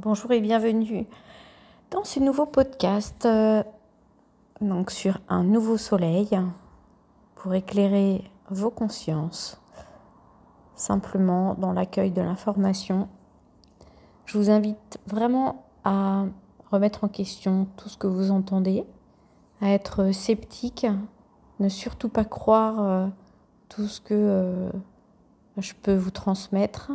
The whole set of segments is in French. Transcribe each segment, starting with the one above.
Bonjour et bienvenue dans ce nouveau podcast euh, donc sur un nouveau soleil pour éclairer vos consciences simplement dans l'accueil de l'information. Je vous invite vraiment à remettre en question tout ce que vous entendez, à être sceptique, ne surtout pas croire euh, tout ce que euh, je peux vous transmettre.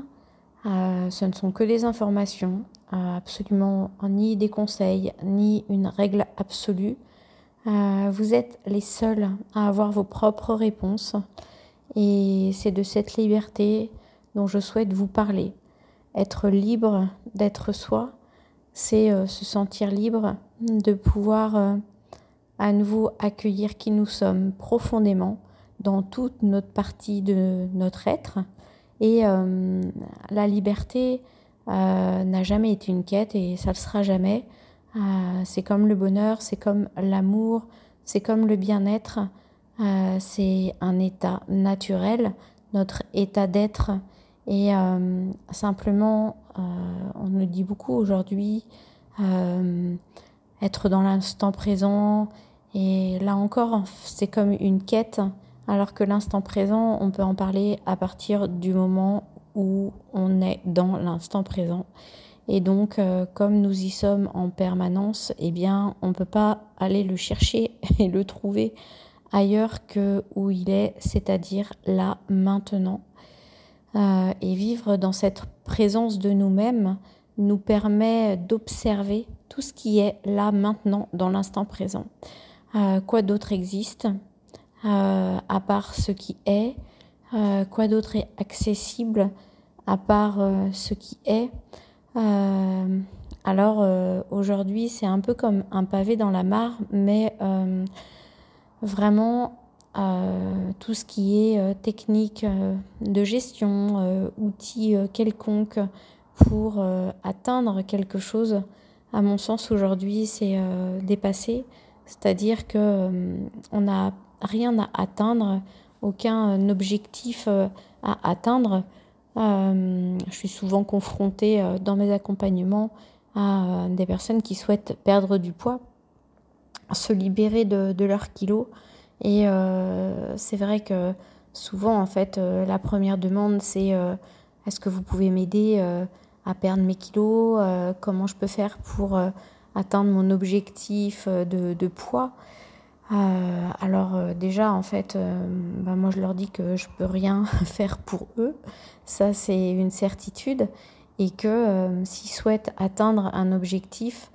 Ce ne sont que des informations absolument ni des conseils, ni une règle absolue. Euh, vous êtes les seuls à avoir vos propres réponses et c'est de cette liberté dont je souhaite vous parler. Être libre d'être soi, c'est euh, se sentir libre de pouvoir euh, à nouveau accueillir qui nous sommes profondément dans toute notre partie de notre être. Et la liberté, euh, n'a jamais été une quête et ça ne le sera jamais. Euh, c'est comme le bonheur, c'est comme l'amour, c'est comme le bien-être. Euh, c'est un état naturel, notre état d'être. Et simplement, on nous dit beaucoup aujourd'hui, être dans l'instant présent. Et là encore, c'est comme une quête, alors que l'instant présent, on peut en parler à partir du moment où on est dans l'instant présent. Et donc, euh, comme nous y sommes en permanence, eh bien, on ne peut pas aller le chercher et le trouver ailleurs que où il est, c'est-à-dire là, maintenant. Euh, et vivre dans cette présence de nous-mêmes nous permet d'observer tout ce qui est là, maintenant, dans l'instant présent. Euh, quoi d'autre existe? À part ce qui est euh, quoi d'autre est accessible à part euh, ce qui est? Euh, Alors aujourd'hui, c'est un peu comme un pavé dans la mare, mais vraiment tout ce qui est technique de gestion, outils quelconques pour atteindre quelque chose, à mon sens aujourd'hui, c'est dépassé. C'est-à-dire que on n'a rien à atteindre aucun euh, objectif euh, à atteindre. Euh, je suis souvent confrontée dans mes accompagnements à des personnes qui souhaitent perdre du poids, se libérer de, leurs kilos. Et c'est vrai que souvent, en fait, la première demande, c'est est-ce que vous pouvez m'aider à perdre mes kilos Comment je peux faire pour atteindre mon objectif de poids? Euh, alors euh, déjà en fait, euh, bah, moi je leur dis que je peux rien faire pour eux, ça c'est une certitude, et que s'ils souhaitent atteindre un objectif,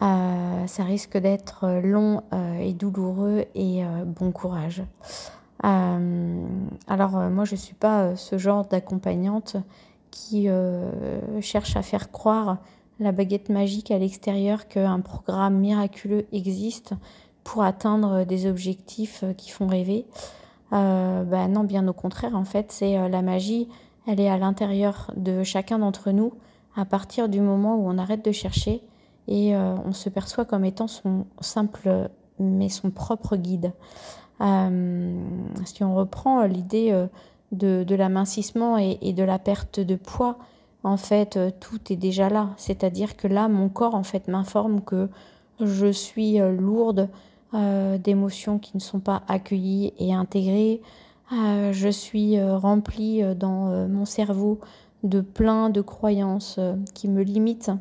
ça risque d'être long et douloureux et bon courage. alors moi je ne suis pas ce genre d'accompagnante qui cherche à faire croire la baguette magique à l'extérieur qu'un programme miraculeux existe pour atteindre des objectifs euh, qui font rêver. Euh, bah non, bien au contraire, en fait, c'est euh, la magie, elle est à l'intérieur de chacun d'entre nous à partir du moment où on arrête de chercher et on se perçoit comme étant son simple mais son propre guide. si on reprend l'idée de, de l'amincissement et, de la perte de poids, en fait, tout est déjà là. C'est-à-dire que là, mon corps, en fait, m'informe que je suis lourde, euh, d'émotions qui ne sont pas accueillies et intégrées. Euh, je suis euh, remplie dans mon cerveau de plein de croyances qui me limitent,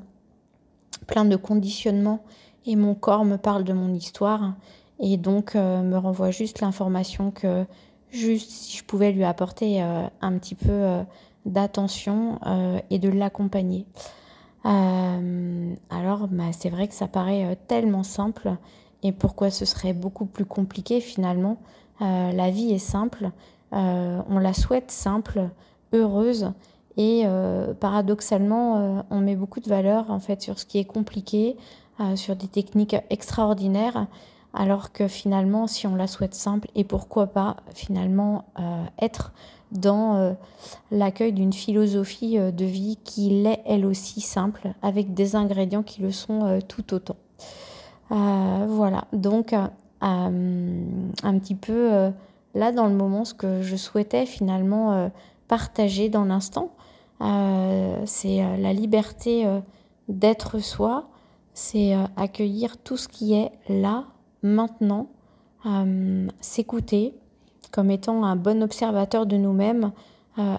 plein de conditionnements et mon corps me parle de mon histoire et donc me renvoie juste l'information que juste si je pouvais lui apporter un petit peu d'attention et de l'accompagner. alors bah, c'est vrai que ça paraît tellement simple et pourquoi ce serait beaucoup plus compliqué finalement. Euh, la vie est simple, euh, on la souhaite simple, heureuse, et euh, paradoxalement, on met beaucoup de valeur en fait sur ce qui est compliqué, sur des techniques extraordinaires, alors que finalement, si on la souhaite simple, et pourquoi pas finalement être dans l'accueil d'une philosophie de vie qui l'est elle aussi simple, avec des ingrédients qui le sont tout autant. Euh, voilà, donc euh, un petit peu euh, là dans le moment ce que je souhaitais finalement partager dans l'instant, c'est la liberté d'être soi, c'est accueillir tout ce qui est là, maintenant, s'écouter comme étant un bon observateur de nous-mêmes,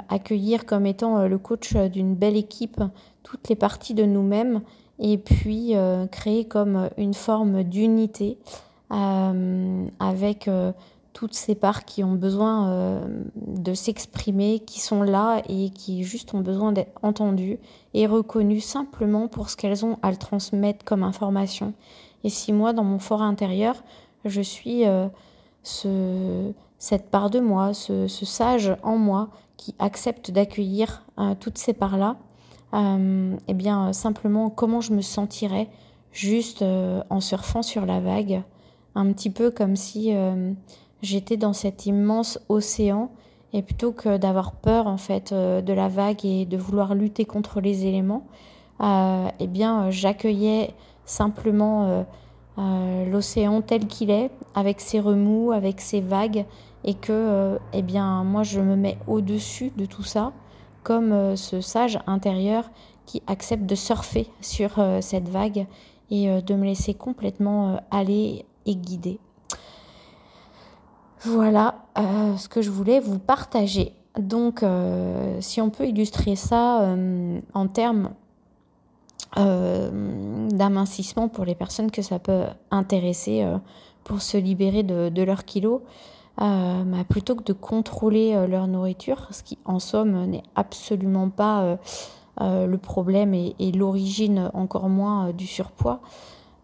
accueillir comme étant le coach d'une belle équipe toutes les parties de nous-mêmes et puis créer comme une forme d'unité avec toutes ces parts qui ont besoin euh, de s'exprimer, qui sont là et qui juste ont besoin d'être entendues et reconnues simplement pour ce qu'elles ont à le transmettre comme information. Et si moi, dans mon fort intérieur, je suis euh, ce, cette part de moi, ce, sage en moi qui accepte d'accueillir euh, toutes ces parts-là, eh bien simplement comment je me sentirais juste en surfant sur la vague, un petit peu comme si j'étais dans cet immense océan et plutôt que d'avoir peur en fait euh, de la vague et de vouloir lutter contre les éléments, euh, eh bien euh, j'accueillais simplement l'océan tel qu'il est, avec ses remous, avec ses vagues, et que eh bien moi je me mets au-dessus de tout ça, comme ce sage intérieur qui accepte de surfer sur cette vague et de me laisser complètement aller et guider. Voilà euh, ce que je voulais vous partager. Donc, euh, si on peut illustrer ça euh, en termes d'amincissement pour les personnes que ça peut intéresser pour se libérer de, leur kilo, bah, plutôt que de contrôler leur nourriture, ce qui en somme n'est absolument pas le problème et, l'origine encore moins du surpoids,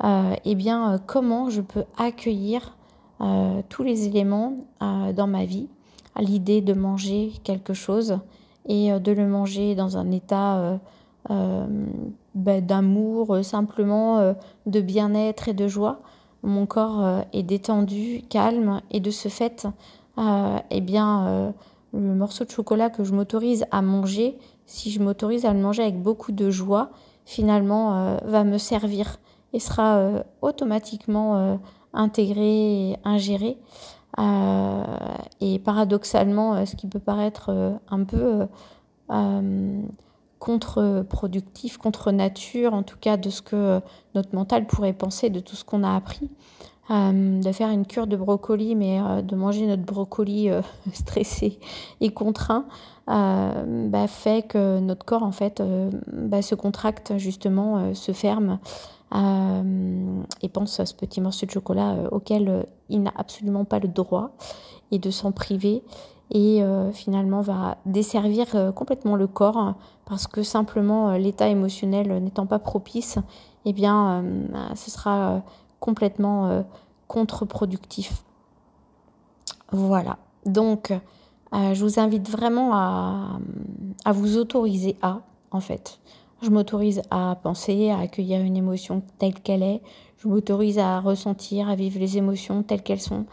eh bien, comment je peux accueillir euh, tous les éléments euh, dans ma vie, l'idée de manger quelque chose et euh, de le manger dans un état ben, d'amour, simplement de bien-être et de joie. Mon corps est détendu, calme et de ce fait, eh bien, le morceau de chocolat que je m'autorise à manger, si je m'autorise à le manger avec beaucoup de joie, finalement va me servir et sera automatiquement intégré ingéré. Euh, et paradoxalement, euh, ce qui peut paraître euh, un peu contre-productif, contre nature, en tout cas de ce que notre mental pourrait penser de tout ce qu'on a appris. de faire une cure de brocoli, mais de manger notre brocoli stressé et contraint, bah, fait que notre corps en fait bah, se contracte justement, se ferme euh, et pense à ce petit morceau de chocolat euh, auquel euh, il n'a absolument pas le droit et de s'en priver et finalement va desservir complètement le corps parce que simplement l'état émotionnel n'étant pas propice, eh bien ce sera complètement contre-productif. Voilà. Donc je vous invite vraiment à, vous autoriser à en fait je m'autorise à penser, à accueillir une émotion telle qu'elle est. Je m'autorise à ressentir, à vivre les émotions telles qu'elles sont.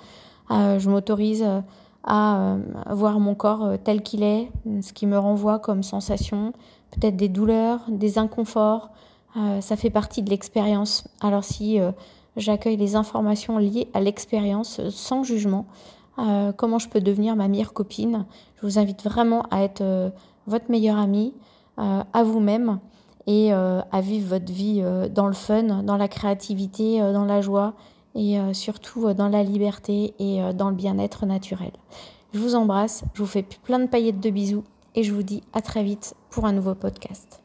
Euh, je m'autorise à euh, voir mon corps euh, tel qu'il est, ce qui me renvoie comme sensation, peut-être des douleurs, des inconforts. ça fait partie de l'expérience. Alors si j'accueille les informations liées à l'expérience sans jugement, comment je peux devenir ma meilleure copine? Je vous invite vraiment à être votre meilleure amie, à vous-même et euh, à vivre votre vie euh, dans le fun, dans la créativité, euh, dans la joie et surtout dans la liberté et dans le bien-être naturel. Je vous embrasse, je vous fais plein de paillettes de bisous et je vous dis à très vite pour un nouveau podcast.